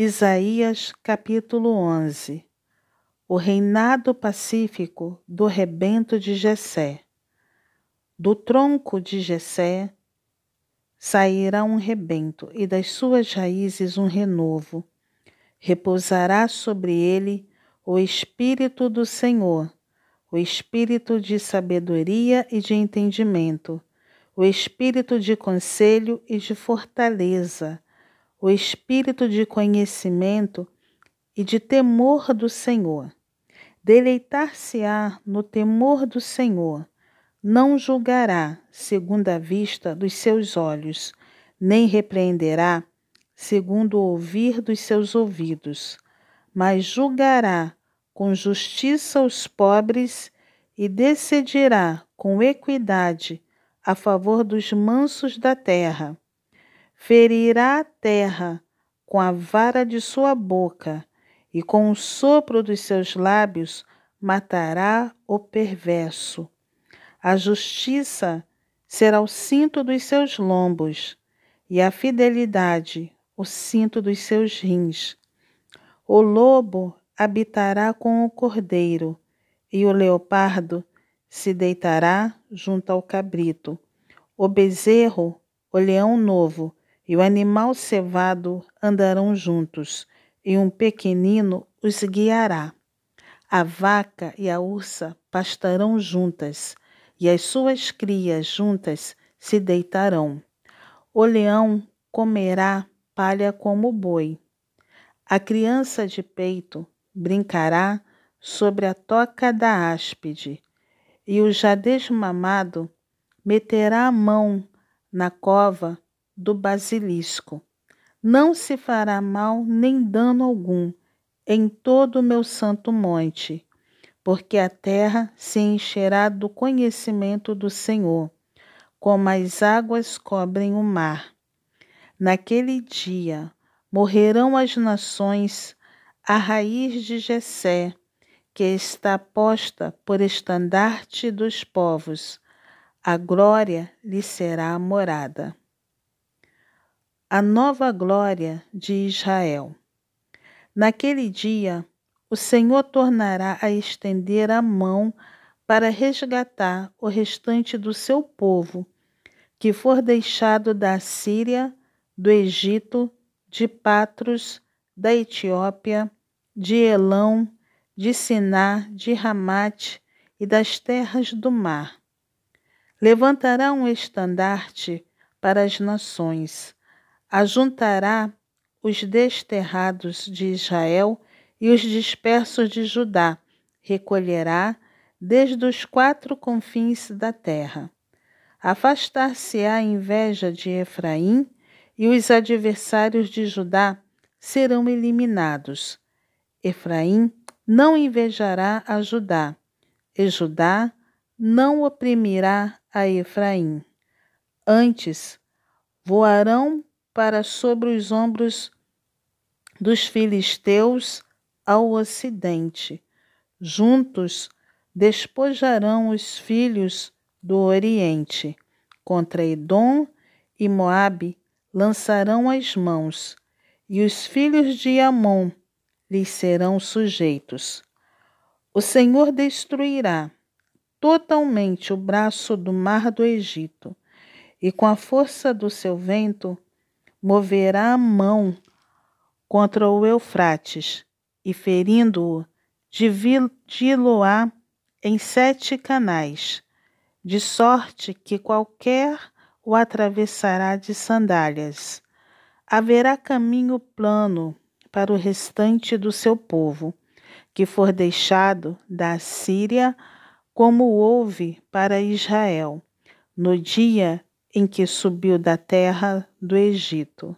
Isaías capítulo 11 O reinado pacífico do rebento de Jessé. Do tronco de Jessé sairá um rebento e das suas raízes um renovo. Repousará sobre ele o espírito do Senhor, o espírito de sabedoria e de entendimento, o espírito de conselho e de fortaleza o espírito de conhecimento e de temor do Senhor. Deleitar-se-á no temor do Senhor, não julgará segundo a vista dos seus olhos, nem repreenderá segundo o ouvir dos seus ouvidos, mas julgará com justiça os pobres e decidirá com equidade a favor dos mansos da terra ferirá a terra com a vara de sua boca, e com o sopro dos seus lábios matará o perverso. A justiça será o cinto dos seus lombos, e a fidelidade o cinto dos seus rins. O lobo habitará com o cordeiro, e o leopardo se deitará junto ao cabrito. O bezerro, o leão novo, e o animal cevado andarão juntos, e um pequenino os guiará. A vaca e a ursa pastarão juntas, e as suas crias juntas se deitarão. O leão comerá palha como boi. A criança de peito brincará sobre a toca da áspide, e o já desmamado meterá a mão na cova do basilisco. Não se fará mal nem dano algum em todo o meu santo monte, porque a terra se encherá do conhecimento do Senhor, como as águas cobrem o mar. Naquele dia morrerão as nações a raiz de Jessé, que está posta por estandarte dos povos. A glória lhe será morada a nova glória de Israel. Naquele dia, o Senhor tornará a estender a mão para resgatar o restante do seu povo, que for deixado da Síria, do Egito, de Patros, da Etiópia, de Elão, de Siná, de Ramate e das terras do mar. Levantará um estandarte para as nações ajuntará os desterrados de Israel e os dispersos de Judá, recolherá desde os quatro confins da terra. Afastar-se-á a inveja de Efraim, e os adversários de Judá serão eliminados. Efraim não invejará a Judá, e Judá não oprimirá a Efraim. Antes, voarão para sobre os ombros dos filisteus ao ocidente. Juntos despojarão os filhos do Oriente. Contra Edom e Moabe lançarão as mãos, e os filhos de Amon lhes serão sujeitos. O Senhor destruirá totalmente o braço do mar do Egito, e com a força do seu vento moverá a mão contra o Eufrates e, ferindo-o, dividi-lo-á em sete canais, de sorte que qualquer o atravessará de sandálias. Haverá caminho plano para o restante do seu povo, que for deixado da Síria, como houve para Israel, no dia em que subiu da terra do Egito.